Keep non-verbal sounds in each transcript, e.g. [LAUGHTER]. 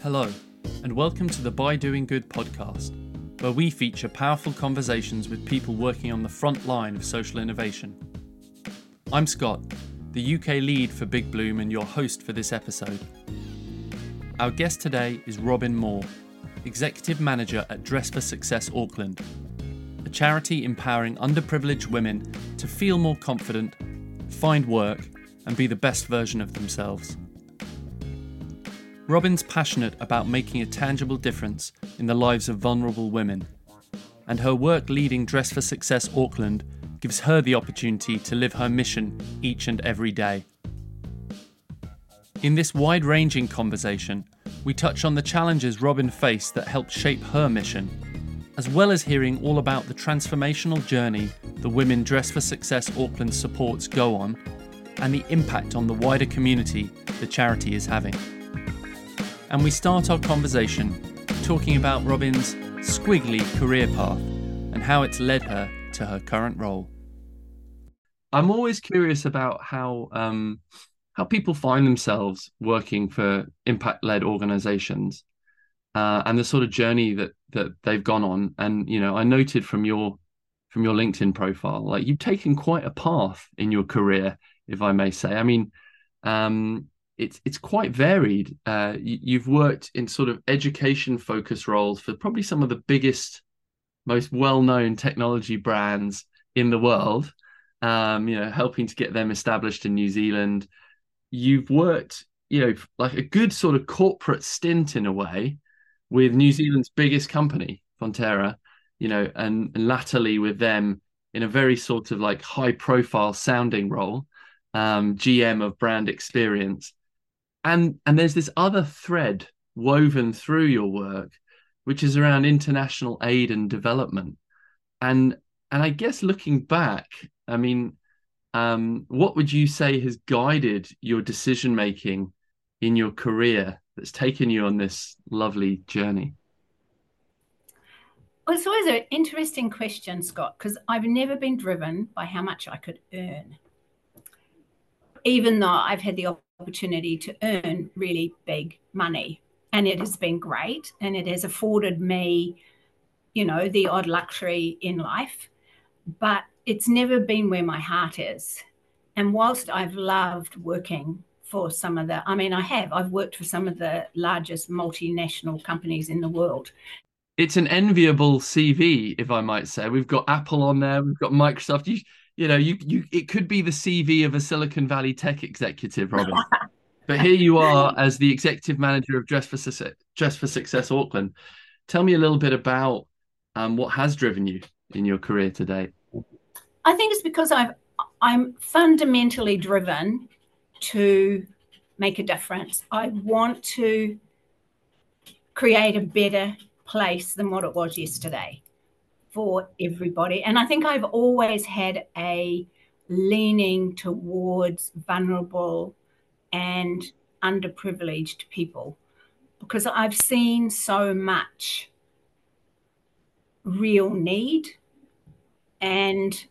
Hello, and welcome to the By Doing Good podcast, where we feature powerful conversations with people working on the front line of social innovation. I'm Scott, the UK lead for Big Bloom and your host for this episode. Our guest today is Robyn Moore, Executive Manager at Dress for Success Auckland, a charity empowering underprivileged women to feel more confident, find work, and be the best version of themselves. Robyn's passionate about making a tangible difference in the lives of vulnerable women, and her work leading Dress for Success Auckland gives her the opportunity to live her mission each and every day. In this wide ranging conversation, we touch on the challenges Robyn faced that helped shape her mission, as well as hearing all about the transformational journey the Women Dress for Success Auckland supports go on and the impact on the wider community the charity is having. And we start our conversation talking about Robyn's squiggly career path and how it's led her to her current role. I'm always curious about how um, how people find themselves working for impact-led organizations uh, and the sort of journey that that they've gone on. And you know, I noted from your from your LinkedIn profile, like you've taken quite a path in your career, if I may say. I mean, um, it's it's quite varied. Uh, you, have worked in sort of education focused roles for probably some of the biggest, most well known technology brands in the world. Um, you know, helping to get them established in New Zealand. You've worked, you know, like a good sort of corporate stint in a way with New Zealand's biggest company, Fonterra. You know, and, and latterly with them in a very sort of like high profile sounding role, um, GM of brand experience and and there's this other thread woven through your work which is around international aid and development and and i guess looking back i mean um, what would you say has guided your decision making in your career that's taken you on this lovely journey well, it's always an interesting question, Scott, because I've never been driven by how much I could earn. Even though I've had the opportunity to earn really big money. And it has been great. And it has afforded me, you know, the odd luxury in life. But it's never been where my heart is. And whilst I've loved working for some of the, I mean, I have, I've worked for some of the largest multinational companies in the world. It's an enviable CV, if I might say. We've got Apple on there, we've got Microsoft. You, you know, you you it could be the CV of a Silicon Valley tech executive, Robyn. [LAUGHS] but here you are as the executive manager of Dress for Success, Dress for Success Auckland. Tell me a little bit about um, what has driven you in your career today. I think it's because I've I'm fundamentally driven to make a difference. I want to create a better place than what it was yesterday for everybody. And I think I've always had a leaning towards vulnerable and underprivileged people because I've seen so much real need and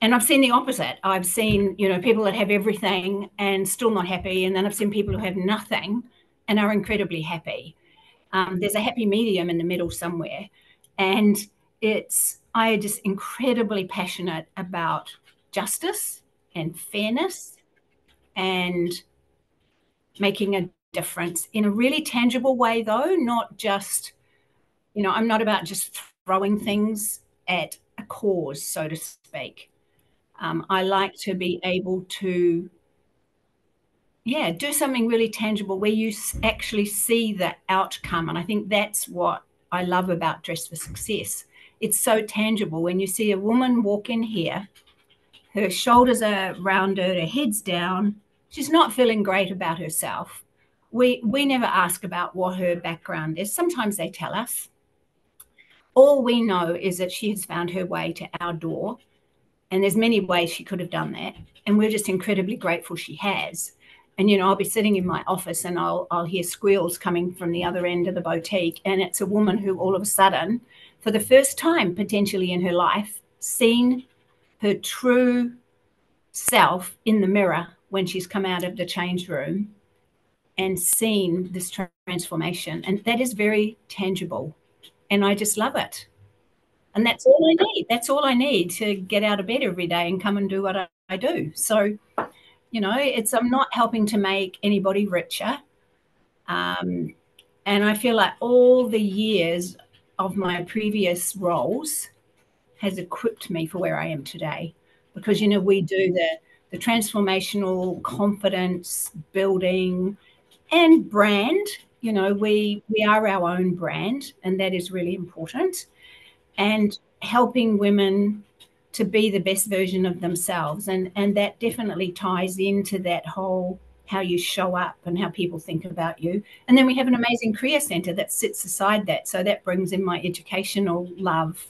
and I've seen the opposite. I've seen, you know, people that have everything and still not happy, and then I've seen people who have nothing and are incredibly happy. Um, there's a happy medium in the middle somewhere, and it's I just incredibly passionate about justice and fairness and making a difference in a really tangible way though not just you know i'm not about just throwing things at a cause so to speak um, i like to be able to yeah do something really tangible where you actually see the outcome. And i think that's what i love about dress for success. It's so tangible. When you see a woman walk in here her shoulders are rounded her head's down she's not feeling great about herself. We we never ask about what her background is. Sometimes they tell us. All we know is that she has found her way to our door and there's many ways she could have done that and we're just incredibly grateful she has and you know i'll be sitting in my office and i'll i'll hear squeals coming from the other end of the boutique and it's a woman who all of a sudden for the first time potentially in her life seen her true self in the mirror when she's come out of the change room and seen this transformation. And that is very tangible. And I just love it. And that's all I need. That's all I need to get out of bed every day and come and do what I, I do. So, you know, it's I'm not helping to make anybody richer. Um, and I feel like all the years of my previous roles has equipped me for where I am today. Because, you know, we do the, the transformational confidence building and brand. You know, we we are our own brand, and that is really important. And helping women to be the best version of themselves. And, and that definitely ties into that whole how you show up and how people think about you. And then we have an amazing career centre that sits aside that. So that brings in my educational love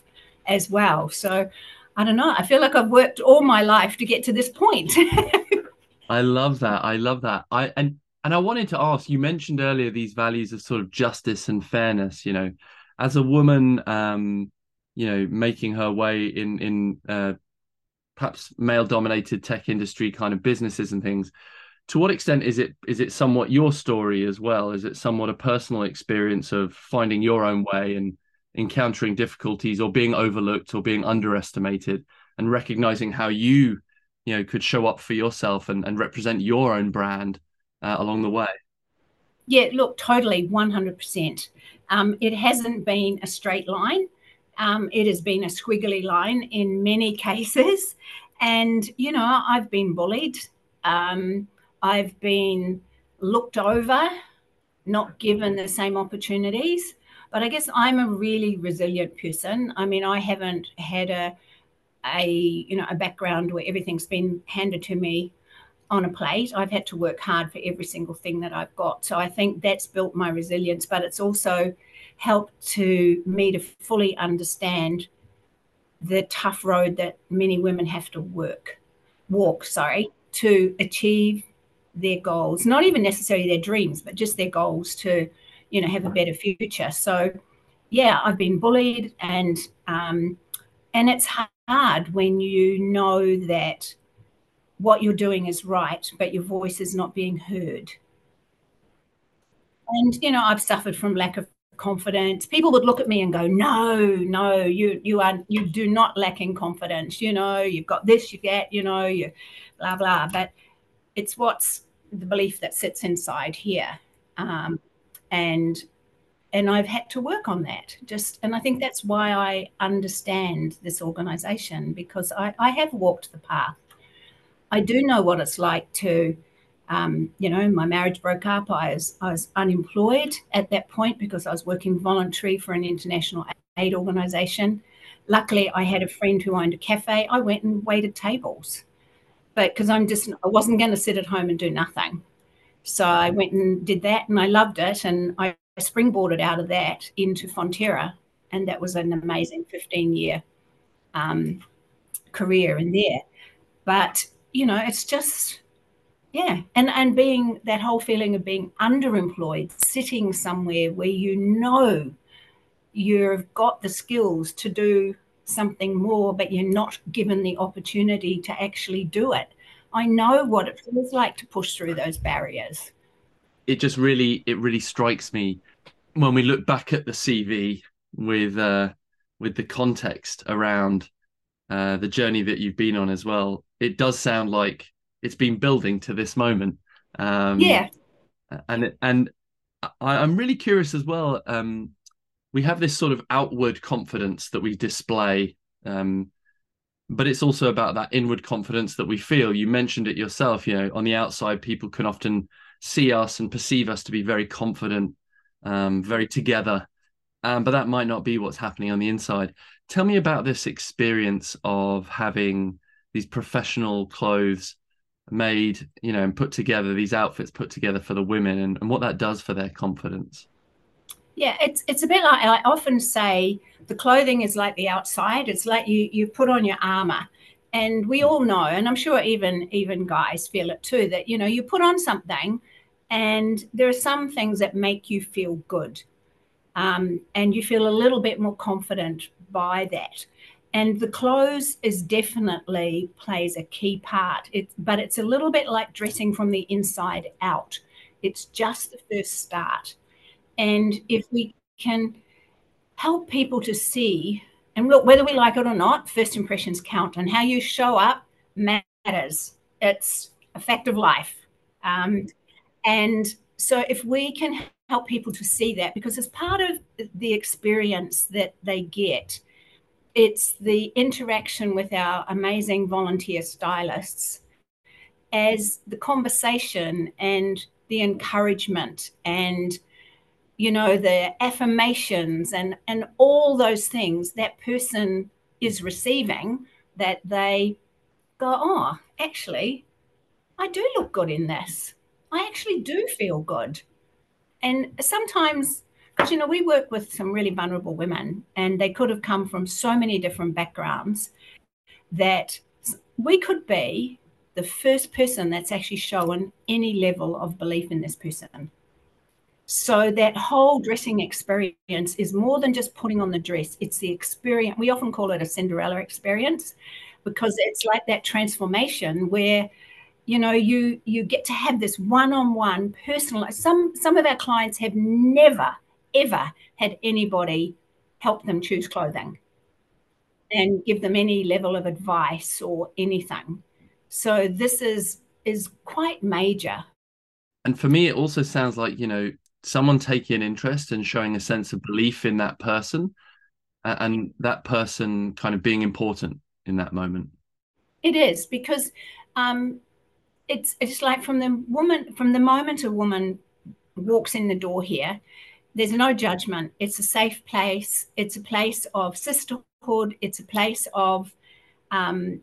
as well. So I don't know. I feel like I've worked all my life to get to this point. [LAUGHS] I love that. I love that. I and and I wanted to ask. You mentioned earlier these values of sort of justice and fairness. You know, as a woman, um, you know making her way in in uh, perhaps male dominated tech industry kind of businesses and things. To what extent is it is it somewhat your story as well? Is it somewhat a personal experience of finding your own way and encountering difficulties or being overlooked or being underestimated and recognizing how you you know could show up for yourself and, and represent your own brand uh, along the way? Yeah look totally 100% um, it hasn't been a straight line um, it has been a squiggly line in many cases. And, you know, I've been bullied. Um, I've been looked over, not given the same opportunities. But I guess I'm a really resilient person. I mean, I haven't had a, a you know, a background where everything's been handed to me on a plate. I've had to work hard for every single thing that I've got. So I think that's built my resilience, but it's also helped to me to fully understand the tough road that many women have to work, walk, sorry, to achieve their goals, not even necessarily their dreams, but just their goals to, you know, have a better future. So, yeah, I've been bullied, and um, and it's hard when you know that what you're doing is right, but your voice is not being heard. And you know, I've suffered from lack of confidence. People would look at me and go no no you you are you do not lack in confidence. You know you've got this you get you know you blah blah. But it's what's the belief that sits inside here. Um, and and I've had to work on that. Just and I think that's why I understand this organization because I, I have walked the path. I do know what it's like to um, you know, my marriage broke up. I was, I was unemployed at that point because I was working voluntary for an international aid organization. Luckily, I had a friend who owned a cafe. I went and waited tables, but because I'm just, I wasn't going to sit at home and do nothing. So I went and did that and I loved it. And I springboarded out of that into Fonterra. And that was an amazing 15 year um, career in there. But, you know, it's just, yeah and and being that whole feeling of being underemployed sitting somewhere where you know you've got the skills to do something more but you're not given the opportunity to actually do it. I know what it feels like to push through those barriers. It just really it really strikes me when we look back at the cv with uh with the context around uh the journey that you've been on as well it does sound like it's been building to this moment. Um, yeah, and and I, am really curious as well. Um, we have this sort of outward confidence that we display, um, but it's also about that inward confidence that we feel. You mentioned it yourself. You know, on the outside, people can often see us and perceive us to be very confident, um, very together, um, but that might not be what's happening on the inside. Tell me about this experience of having these professional clothes made, you know, and put together these outfits put together for the women and, and what that does for their confidence. Yeah, it's it's a bit like I often say the clothing is like the outside. It's like you you put on your armor. And we all know, and I'm sure even even guys feel it too, that you know, you put on something and there are some things that make you feel good. Um, and you feel a little bit more confident by that. And the clothes is definitely plays a key part. It, but it's a little bit like dressing from the inside out. It's just the first start. And if we can help people to see and look whether we like it or not first impressions count. And how you show up matters. It's a fact of life. Um, and so if we can help people to see that because as part of the experience that they get it's the interaction with our amazing volunteer stylists as the conversation and the encouragement and you know the affirmations and and all those things that person is receiving that they go oh actually i do look good in this. I actually do feel good. And sometimes you know, we work with some really vulnerable women, and they could have come from so many different backgrounds that we could be the first person that's actually shown any level of belief in this person. So that whole dressing experience is more than just putting on the dress. It's the experience. We often call it a Cinderella experience because it's like that transformation where you know you you get to have this one-on-one personal some some of our clients have never ever had anybody help them choose clothing and give them any level of advice or anything. So this is is quite major. And for me, it also sounds like you know someone taking an interest and showing a sense of belief in that person, and that person kind of being important in that moment. It is because um, it's it's like from the woman from the moment a woman walks in the door here, there's no judgment. It's a safe place. It's a place of sisterhood. It's a place of, um,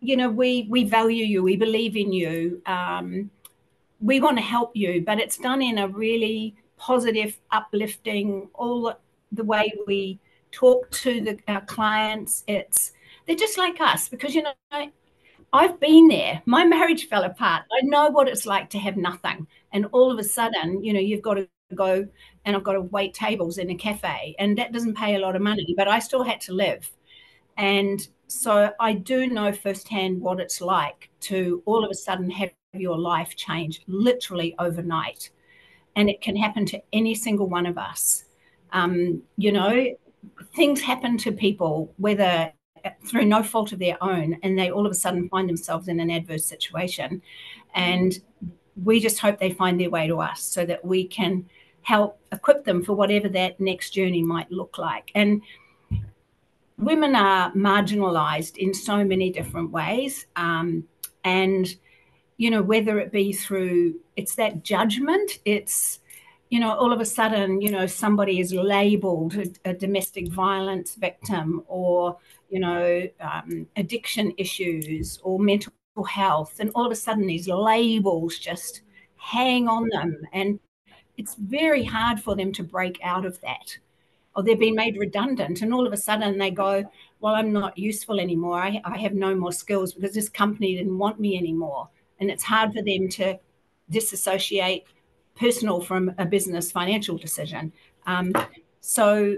you know, we we value you. We believe in you. Um, we want to help you, but it's done in a really positive, uplifting. All the way we talk to the, our clients, it's they're just like us because you know. I've been there. My marriage fell apart. I know what it's like to have nothing. And all of a sudden, you know, you've got to go and I've got to wait tables in a cafe, and that doesn't pay a lot of money, but I still had to live. And so I do know firsthand what it's like to all of a sudden have your life change literally overnight. And it can happen to any single one of us. Um, you know, things happen to people, whether through no fault of their own, and they all of a sudden find themselves in an adverse situation. And we just hope they find their way to us so that we can help equip them for whatever that next journey might look like. And women are marginalized in so many different ways. Um, and, you know, whether it be through it's that judgment, it's, you know, all of a sudden, you know, somebody is labeled a, a domestic violence victim or, you know, um, addiction issues or mental health. And all of a sudden, these labels just hang on them. And it's very hard for them to break out of that. Or they've been made redundant, and all of a sudden they go, Well, I'm not useful anymore. I, I have no more skills because this company didn't want me anymore. And it's hard for them to disassociate personal from a business financial decision. Um, so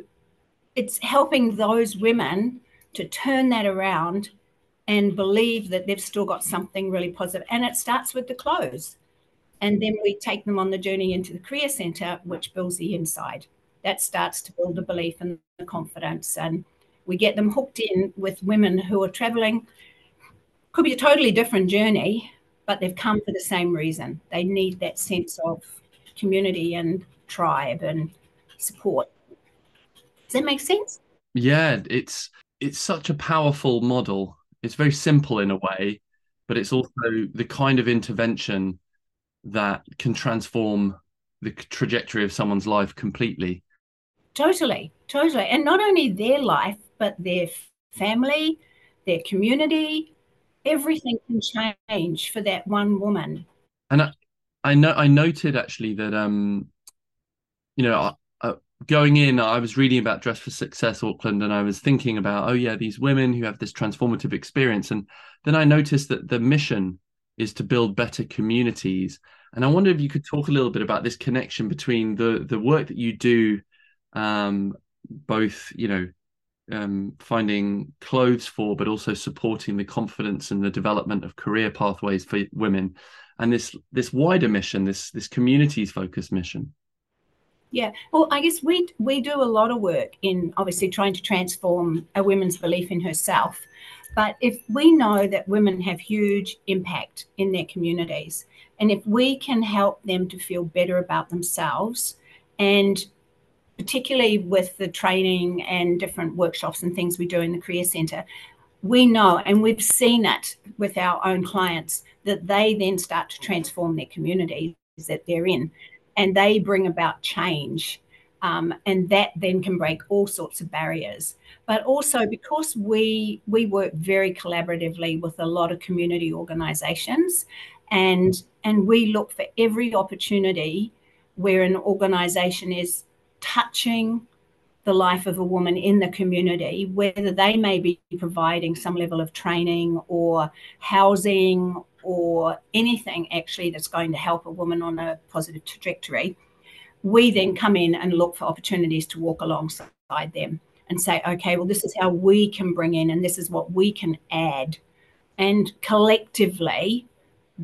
it's helping those women to turn that around and believe that they've still got something really positive. And it starts with the clothes. And then we take them on the journey into the career center, which builds the inside. That starts to build the belief and the confidence. And we get them hooked in with women who are traveling. Could be a totally different journey, but they've come for the same reason. They need that sense of community and tribe and support. Does that make sense? Yeah, it's it's such a powerful model. It's very simple in a way, but it's also the kind of intervention that can transform the trajectory of someone's life completely. Totally, totally. And not only their life, but their family, their community, everything can change for that one woman. And I, I know I noted actually that um, you know, going in, I was reading about Dress for Success Auckland, and I was thinking about, oh yeah, these women who have this transformative experience, and then I noticed that the mission is to build better communities. And I wonder if you could talk a little bit about this connection between the the work that you do, um, both you know, um, finding clothes for, but also supporting the confidence and the development of career pathways for women, and this this wider mission, this this communities focused mission. Yeah, well, I guess we we do a lot of work in obviously trying to transform a woman's belief in herself. But if we know that women have huge impact in their communities, and if we can help them to feel better about themselves, and particularly with the training and different workshops and things we do in the Career Centre, we know and we've seen it with our own clients that they then start to transform their communities that they're in and they bring about change. Um, and that then can break all sorts of barriers. But also because we we work very collaboratively with a lot of community organisations, and and we look for every opportunity where an organisation is touching the life of a woman in the community, whether they may be providing some level of training or housing or anything actually that's going to help a woman on a positive trajectory, we then come in and look for opportunities to walk alongside them and say, okay, well, this is how we can bring in and this is what we can add. And collectively,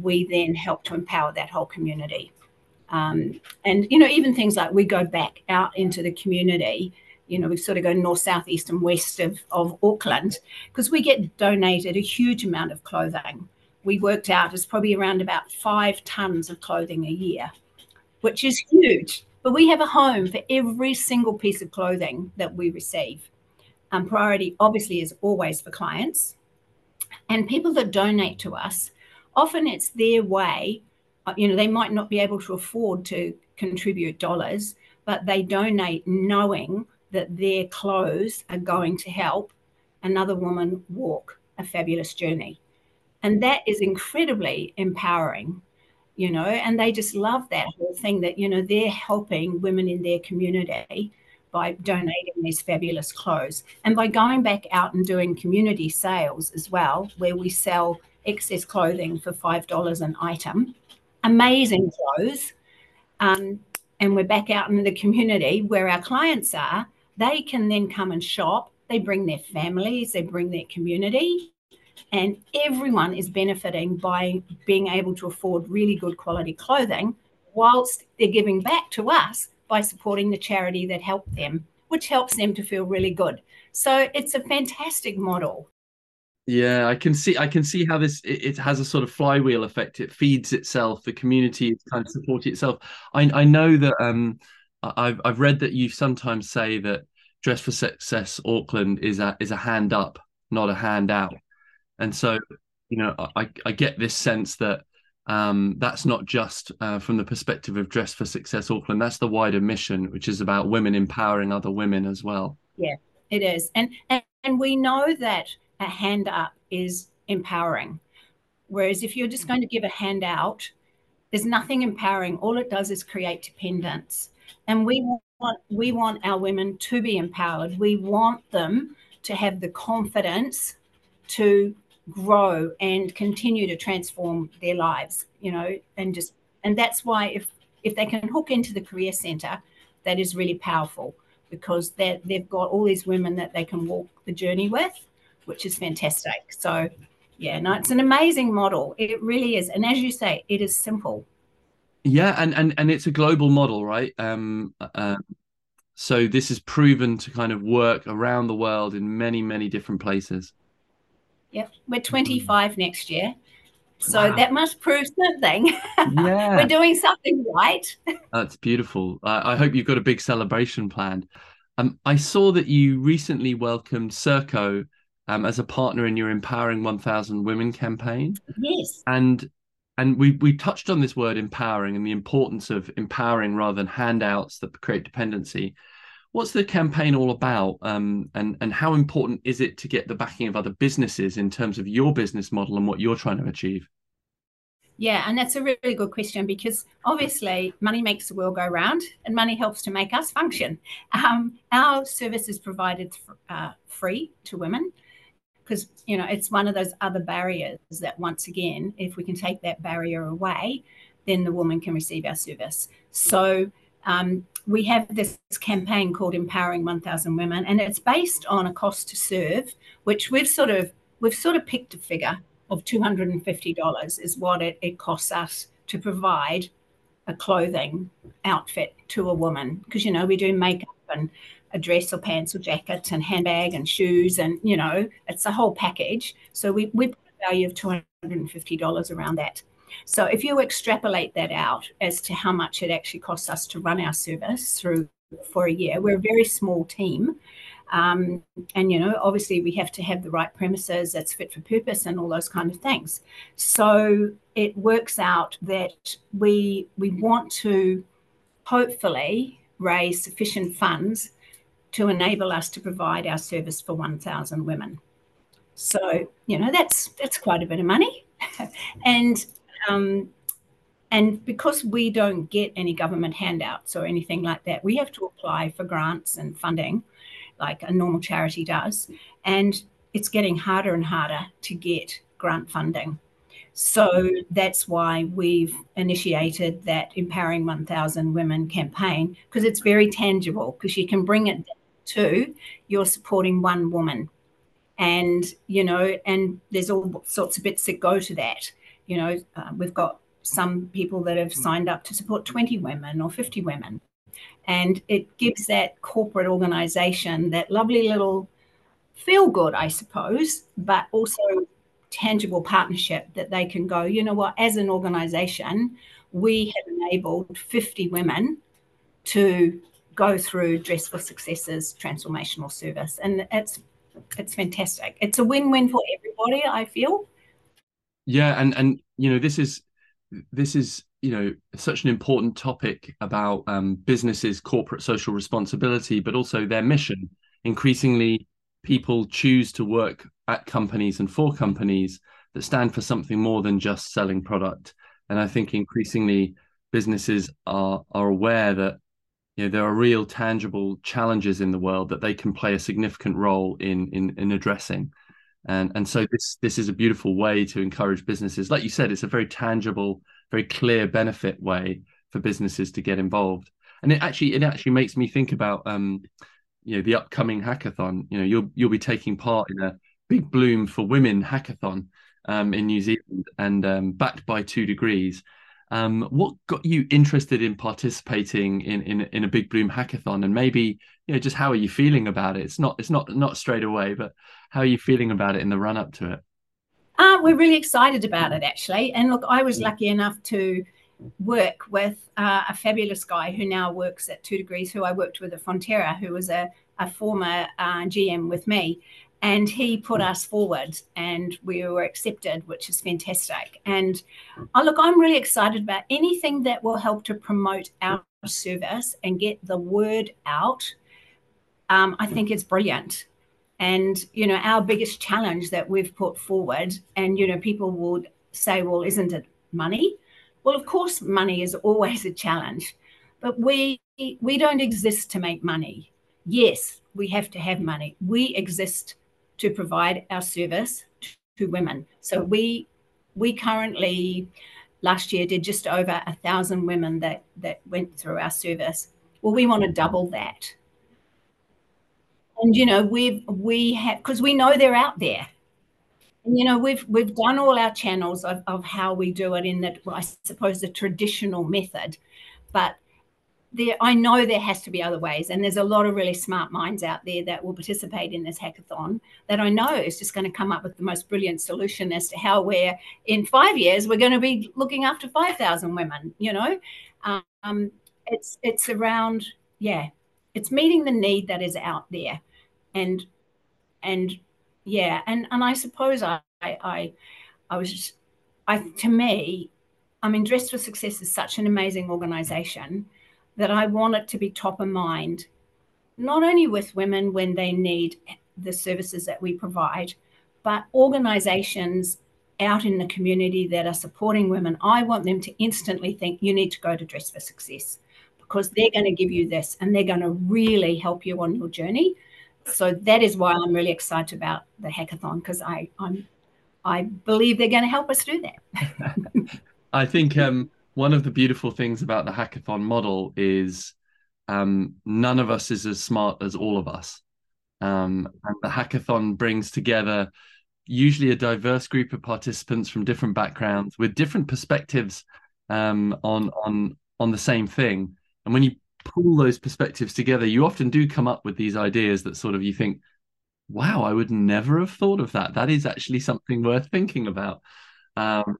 we then help to empower that whole community. Um, and, you know, even things like we go back out into the community you know, we sort of go north, south, east, and west of, of Auckland because we get donated a huge amount of clothing we worked out is probably around about five tons of clothing a year, which is huge. But we have a home for every single piece of clothing that we receive. Um, priority obviously is always for clients and people that donate to us. Often it's their way, uh, you know, they might not be able to afford to contribute dollars, but they donate knowing that their clothes are going to help another woman walk a fabulous journey. And that is incredibly empowering, you know, and they just love that whole thing that, you know, they're helping women in their community by donating these fabulous clothes and by going back out and doing community sales as well, where we sell excess clothing for $5 an item, amazing clothes. Um, and we're back out in the community where our clients are, they can then come and shop. They bring their families, they bring their community, and everyone is benefiting by being able to afford really good quality clothing whilst they're giving back to us by supporting the charity that helped them, which helps them to feel really good. So it's a fantastic model. Yeah, I can see. I can see how this it, it, has a sort of flywheel effect. It feeds itself. The community is kind of supporting itself. I I know that um I've I've read that you sometimes say that Dress for Success Auckland is a is a hand up, not a hand out. And so, you know, I, I get this sense that um, that's not just uh, from the perspective of Dress for Success Auckland. That's the wider mission, which is about women empowering other women as well. Yeah, it is, and and, and we know that a hand up is empowering, whereas if you're just going to give a hand out, there's nothing empowering. All it does is create dependence, and we want we want our women to be empowered. We want them to have the confidence to grow and continue to transform their lives you know and just and that's why if if they can hook into the career center that is really powerful because they they've got all these women that they can walk the journey with which is fantastic. So yeah no it's an amazing model. It really is. And as you say it is simple. Yeah and and and it's a global model right? Um uh, so this is proven to kind of work around the world in many many different places Yep, we're 25 next year. So wow. that must prove something. [LAUGHS] Yeah. we're doing something right. [LAUGHS] That's beautiful. I hope you've got a big celebration planned. Um, I saw that you recently welcomed Serco um, as a partner in your Empowering 1000 Women campaign. Yes. And and we we touched on this word empowering and the importance of empowering rather than handouts that create dependency. What's the campaign all about, um, and and how important is it to get the backing of other businesses in terms of your business model and what you're trying to achieve? Yeah, and that's a really good question because obviously money makes the world go round, and money helps to make us function. Um, our service is provided uh, free to women because you know it's one of those other barriers that once again, if we can take that barrier away, then the woman can receive our service. So um, we have this campaign called Empowering 1000 Women, and it's based on a cost to serve, which we've sort of we've sort of picked a figure of $250 is what it, it costs us to provide a clothing outfit to a woman. Because you know we do makeup and a dress or pants or jacket and handbag and shoes and you know it's a whole package. So we, we put a value of $250 around that so if you extrapolate that out as to how much it actually costs us to run our service through for a year we're a very small team. Um, and you know obviously we have to have the right premises that's fit for purpose and all those kind of things. So it works out that we we want to hopefully raise sufficient funds to enable us to provide our service for 1000 women. So you know that's that's quite a bit of money. [LAUGHS] And um, and because we don't get any government handouts or anything like that we have to apply for grants and funding like a normal charity does. And it's getting harder and harder to get grant funding. So that's why we've initiated that Empowering 1000 Women campaign because it's very tangible because you can bring it to you're supporting one woman. And, you know, and there's all sorts of bits that go to that. You know, uh, we've got some people that have signed up to support 20 women or 50 women. And it gives that corporate organization that lovely little feel good, I suppose, but also tangible partnership that they can go, you know what, as an organization, we have enabled 50 women to go through Dress for Success's transformational service. And it's it's fantastic. It's a win-win for everybody, I feel. Yeah, and and you know, this is this is you know such an important topic about um, businesses corporate social responsibility but also their mission. Increasingly people choose to work at companies and for companies that stand for something more than just selling product. And i think increasingly businesses are are aware that you know there are real tangible challenges in the world that they can play a significant role in in, in addressing and and so this this is a beautiful way to encourage businesses. Like you said it's a very tangible very clear benefit way for businesses to get involved. And it actually it actually makes me think about um you know the upcoming hackathon. You know you'll you'll be taking part in a big bloom for women hackathon um, in new zealand and um, backed by 2degrees um, what got you interested in participating in, in in a big bloom hackathon? And maybe you know just how are you feeling about it? It's not it's not not straight away but how are you feeling about it in the run up to it? Uh, we're really excited about it actually. And look i was lucky enough to work with uh, a fabulous guy who now works at 2degrees who i worked with at fonterra who was a, a former uh, gm with me and he put us forward and we were accepted which is fantastic. And oh, look i'm really excited about anything that will help to promote our service and get the word out. Um, i think it's brilliant. And you know our biggest challenge that we've put forward and you know people would say well isn't it money? Well of course money is always a challenge but we we don't exist to make money. Yes we have to have money. We exist to provide our service to women. So we we currently last year did just over a thousand women that that went through our service. Well, we want to double that. And you know, we've we have because we know they're out there. And you know, we've we've done all our channels of, of how we do it in that well, I suppose the traditional method. But there, I know there has to be other ways, and there's a lot of really smart minds out there that will participate in this hackathon that I know is just going to come up with the most brilliant solution as to how we're in five years we're going to be looking after five thousand women. You know, um, it's it's around yeah, it's meeting the need that is out there, and and yeah, and and I suppose I I I was just, I to me, I mean, Dress for Success is such an amazing organization that I want it to be top of mind, not only with women when they need the services that we provide, but organizations out in the community that are supporting women. I want them to instantly think you need to go to Dress for Success because they're going to give you this and they're going to really help you on your journey. So that is why I'm really excited about the hackathon because I I'm I believe they're going to help us do that. [LAUGHS] I think um, one of the beautiful things about the hackathon model is um, none of us is as smart as all of us. Um, and the hackathon brings together usually a diverse group of participants from different backgrounds with different perspectives um, on on on the same thing. And when you pull those perspectives together, you often do come up with these ideas that sort of you think, "Wow, I would never have thought of that. That is actually something worth thinking about." Um,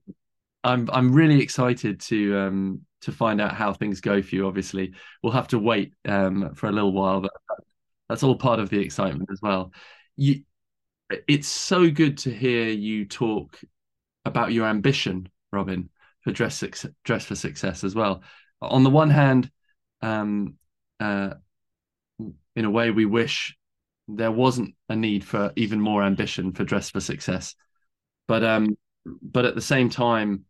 I'm I'm really excited to um, to find out how things go for you. Obviously, we'll have to wait um, for a little while, but that's all part of the excitement as well. You, it's so good to hear you talk about your ambition, Robyn, for dress dress for success as well. On the one hand, um, uh, in a way, we wish there wasn't a need for even more ambition for dress for success, but um, but at the same time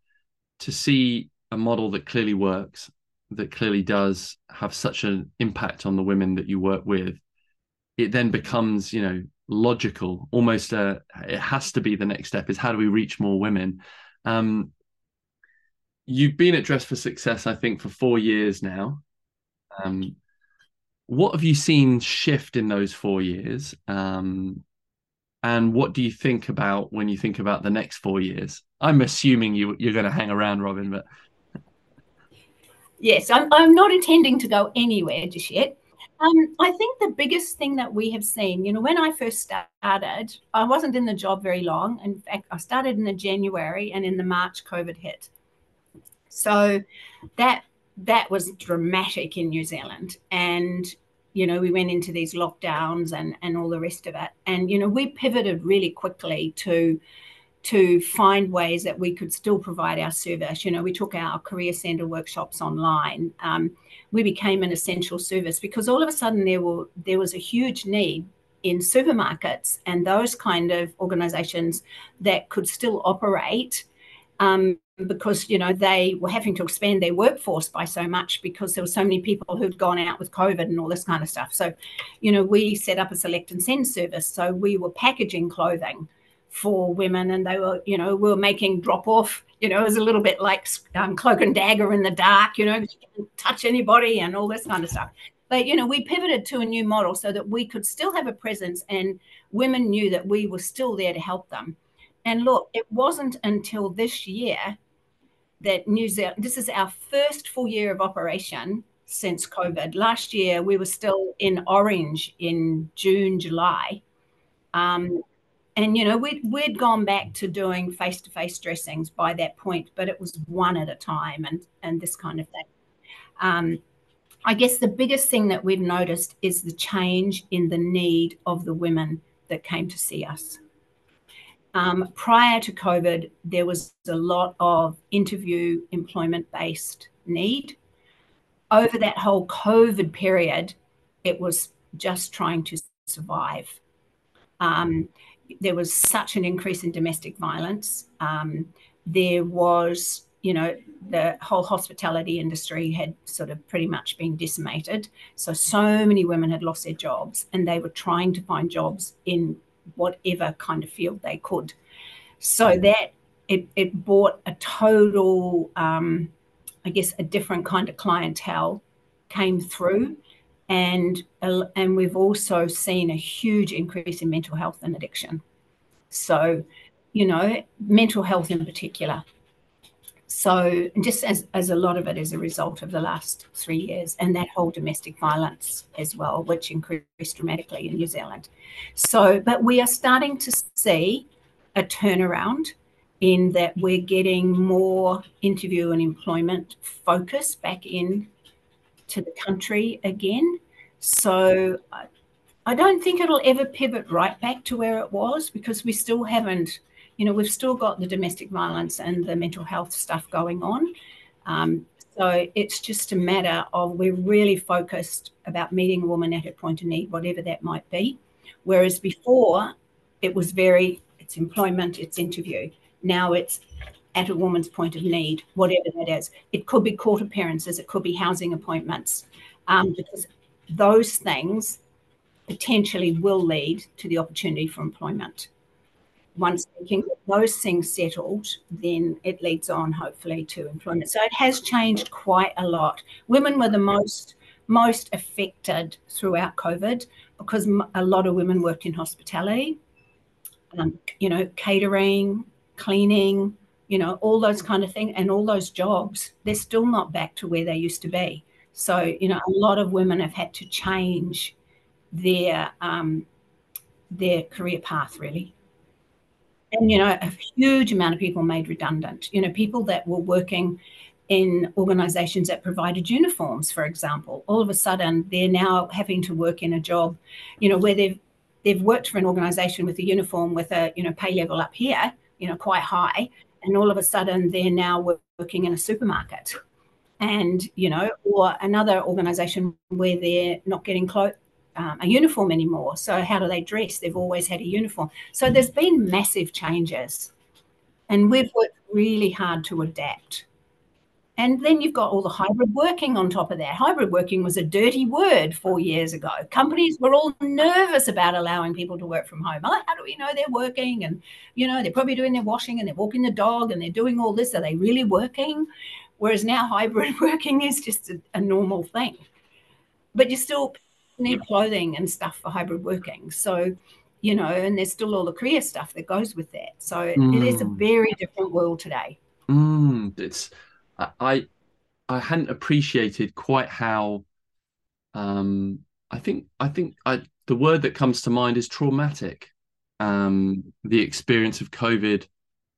to see a model that clearly works, that clearly does have such an impact on the women that you work with, it then becomes, you know, logical. Almost, uh, it has to be the next step. Is how do we reach more women? Um, you've been at Dress for Success, I think, for four years now. Um, what have you seen shift in those four years? Um, and what do you think about when you think about the next four years? I'm assuming you you're going to hang around, Robyn, but yes, I'm I'm not intending to go anywhere just yet. Um, I think the biggest thing that we have seen, you know, when I first started, I wasn't in the job very long. In fact, I started in the January, and in the March, COVID hit. So that that was dramatic in New Zealand, and you know, we went into these lockdowns and and all the rest of it. And you know, we pivoted really quickly to to find ways that we could still provide our service. You know, we took our career centre workshops online. Um, we became an essential service because all of a sudden there were there was a huge need in supermarkets and those kind of organisations that could still operate um, because you know they were having to expand their workforce by so much because there were so many people who'd gone out with COVID and all this kind of stuff. So, you know, we set up a select and send service. So we were packaging clothing for women, and they were, you know, we were making drop off. You know, it was a little bit like um, cloak and dagger in the dark. You know, you can't touch anybody and all this kind of stuff. But you know, we pivoted to a new model so that we could still have a presence, and women knew that we were still there to help them. And look, it wasn't until this year that New Zealand, this is our first full year of operation since COVID. Last year, we were still in orange in June, July. Um, and, you know, we'd, we'd gone back to doing face to face dressings by that point, but it was one at a time and, and this kind of thing. Um, I guess the biggest thing that we've noticed is the change in the need of the women that came to see us. Um, prior to COVID, there was a lot of interview employment based need. Over that whole COVID period, it was just trying to survive. Um, there was such an increase in domestic violence. Um, there was, you know, the whole hospitality industry had sort of pretty much been decimated. So, so many women had lost their jobs and they were trying to find jobs in whatever kind of field they could. So that it, it brought a total, um, I guess, a different kind of clientele came through. And, and we've also seen a huge increase in mental health and addiction. So, you know, mental health in particular. So, just as, as a lot of it is a result of the last three years and that whole domestic violence as well, which increased dramatically in New Zealand. So, but we are starting to see a turnaround in that we're getting more interview and employment focus back in to the country again. So I don't think it'll ever pivot right back to where it was because we still haven't, you know, we've still got the domestic violence and the mental health stuff going on. Um, so it's just a matter of we're really focused about meeting a woman at her point of need, whatever that might be. Whereas before, it was very it's employment, it's interview. Now it's at a woman's point of need, whatever that is. It could be court appearances, it could be housing appointments, um, because those things potentially will lead to the opportunity for employment. Once those things settled, then it leads on hopefully to employment. So it has changed quite a lot. Women were the most most affected throughout COVID because a lot of women worked in hospitality, um, you know, catering, cleaning, you know, all those kind of things, and all those jobs. They're still not back to where they used to be. So you know, a lot of women have had to change their um, their career path really and you know a huge amount of people made redundant. You know people that were working in organizations that provided uniforms for example all of a sudden they're now having to work in a job you know where they've they've worked for an organization with a uniform with a you know pay level up here you know quite high and all of a sudden they're now working in a supermarket. And you know or another organization where they're not getting clothes um, a uniform anymore. So how do they dress? They've always had a uniform. So there's been massive changes, and we've worked really hard to adapt. And then you've got all the hybrid working on top of that. Hybrid working was a dirty word four years ago. Companies were all nervous about allowing people to work from home. How do we know they're working? And, you know, they're probably doing their washing and they're walking the dog and they're doing all this. Are they really working? Whereas now hybrid [LAUGHS] working is just a, a normal thing. But you still, need clothing and stuff for hybrid working. So, you know, and there's still all the career stuff that goes with that. So mm. it is a mm. very different world today. Mm, it's I I hadn't appreciated quite how um I think I think I the word that comes to mind is traumatic. Um the experience of COVID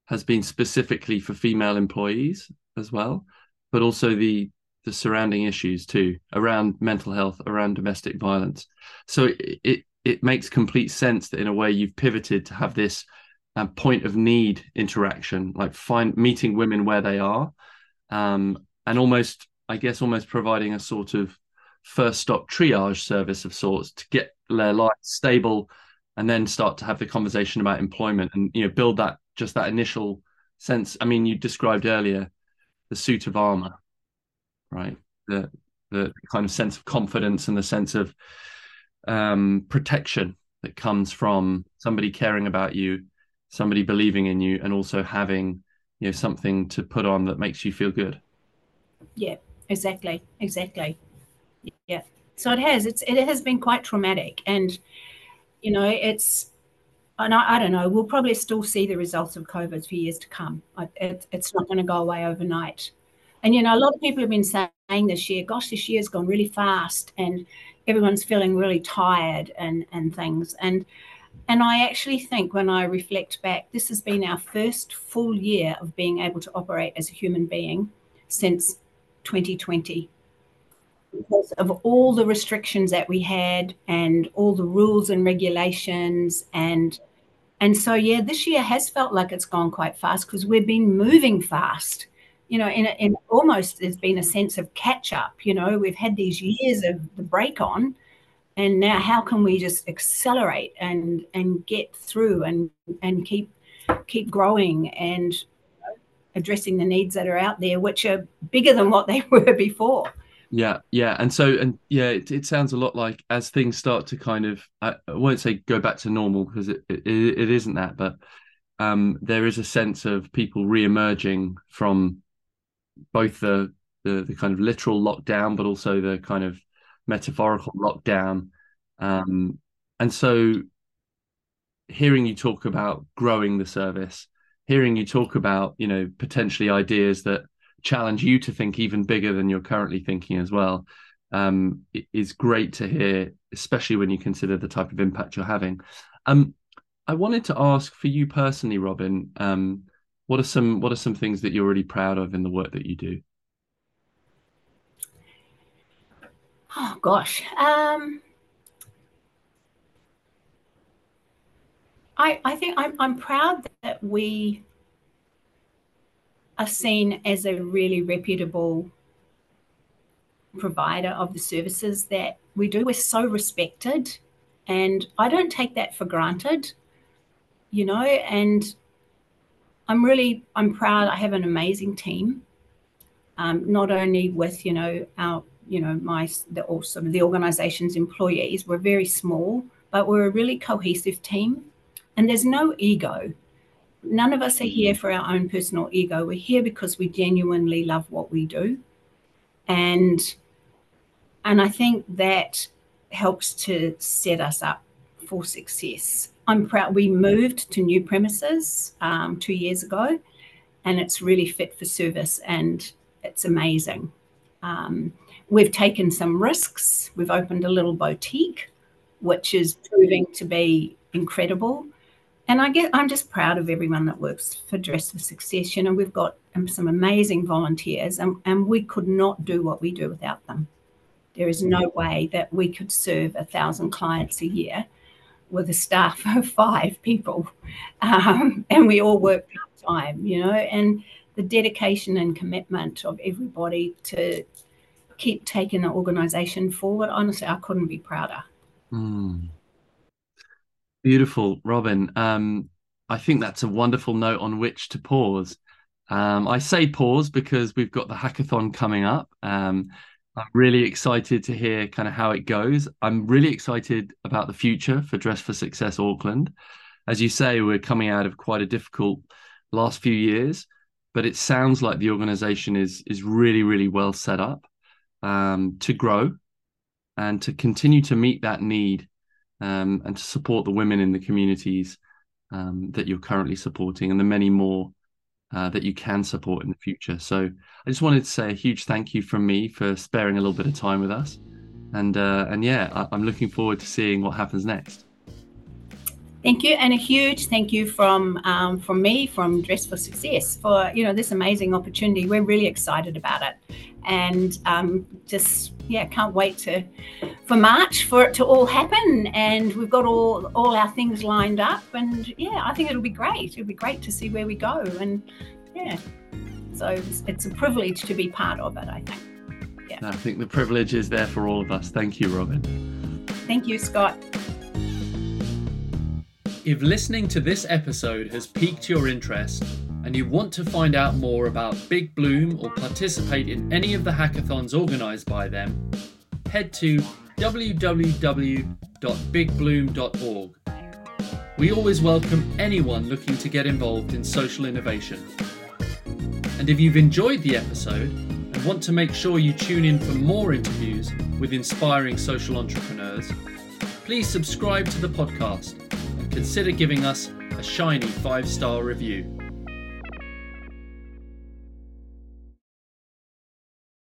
has been specifically for female employees as well, but also the the surrounding issues too around mental health, around domestic violence. So it it, it makes complete sense that in a way you've pivoted to have this uh, point of need interaction, like find meeting women where they are, um, and almost I guess almost providing a sort of first stop triage service of sorts to get their life stable and then start to have the conversation about employment and you know build that just that initial sense i mean you described earlier the suit of armor right? The the kind of sense of confidence and the sense of um, protection that comes from somebody caring about you, somebody believing in you, and also having you know something to put on that makes you feel good. Yeah, exactly, exactly. Yeah. So it has. It's it has been quite traumatic, and you know, it's and I, I, don't know, we'll probably still see the results of COVID for years to come. It, it's not going to go away overnight. And you know, a lot of people have been saying this year, gosh, this year's gone really fast and everyone's feeling really tired and and things. And and I actually think when I reflect back, this has been our first full year of being able to operate as a human being since 2020 because of all the restrictions that we had and all the rules and regulations and and so yeah this year has felt like it's gone quite fast because we've been moving fast you know, in almost there's been a sense of catch up. You know, we've had these years of the break on, and now how can we just accelerate and and get through and and keep keep growing and addressing the needs that are out there, which are bigger than what they [LAUGHS] were before. Yeah, yeah, and so and yeah, it, it sounds a lot like as things start to kind of I, I won't say go back to normal because it, it, it isn't that, but um, there is a sense of people re-emerging from both the, the, the kind of literal lockdown, but also the kind of metaphorical lockdown. Um, and so, hearing you talk about growing the service, hearing you talk about you know potentially ideas that challenge you to think even bigger than you're currently thinking as well, um, is great to hear, especially when you consider the type of impact you're having. Um, I wanted to ask for you personally, Robyn. Um, what are some what are some things that you're really proud of in the work that you do? Oh gosh. Um, I, I think I'm, I'm proud that we are seen as a really reputable provider of the services that we do. We're so respected, and I don't take that for granted, you know. And I'm really I'm proud. I have an amazing team. Um, not only with you know our you know my the also the organisation's employees. We're very small, but we're a really cohesive team, and there's no ego. none of us are here for our own personal ego. We're here because we genuinely love what we do. And and I think that helps to set us up for success. I'm proud we moved to new premises um, two years ago, and it's really fit for service and it's amazing. Um, we've taken some risks. We've opened a little boutique, which is proving to be incredible. And I get I'm just proud of everyone that works for Dress for Success. You know, we've got some amazing volunteers, and, and we could not do what we do without them. There is no way that we could serve a thousand clients a year with a staff [LAUGHS] of five people, um, and we all work part time. You know, and the dedication and commitment of everybody to keep taking the organisation forward. Honestly, I couldn't be prouder. Mm. Beautiful, Robyn. Um, I think that's a wonderful note on which to pause. Um, I say pause because we've got the hackathon coming up. Um, I'm really excited to hear kind of how it goes. I'm really excited about the future for Dress for Success Auckland. As you say, we're coming out of quite a difficult last few years, but it sounds like the organization is is really, really well set up um, to grow and to continue to meet that need um, and to support the women in the communities um, that you're currently supporting and the many more uh, that you can support in the future. So I just wanted to say a huge thank you from me for sparing a little bit of time with us. And uh, and yeah, I- I'm looking forward to seeing what happens next. Thank you, and a huge thank you from um, from me from Dress for Success for you know this amazing opportunity. We're really excited about it, and um, just yeah, can't wait to for March for it to all happen. And we've got all all our things lined up, and yeah, I think it'll be great. It'll be great to see where we go, and yeah, so it's, it's a privilege to be part of it. I think. Yeah, I think the privilege is there for all of us. Thank you, Robyn. Thank you, Scott. If listening to this episode has piqued your interest and you want to find out more about Big Bloom or participate in any of the hackathons organised by them, head to www.bigbloom.org. We always welcome anyone looking to get involved in social innovation. And if you've enjoyed the episode and want to make sure you tune in for more interviews with inspiring social entrepreneurs, please subscribe to the podcast and consider giving us a shiny five star review.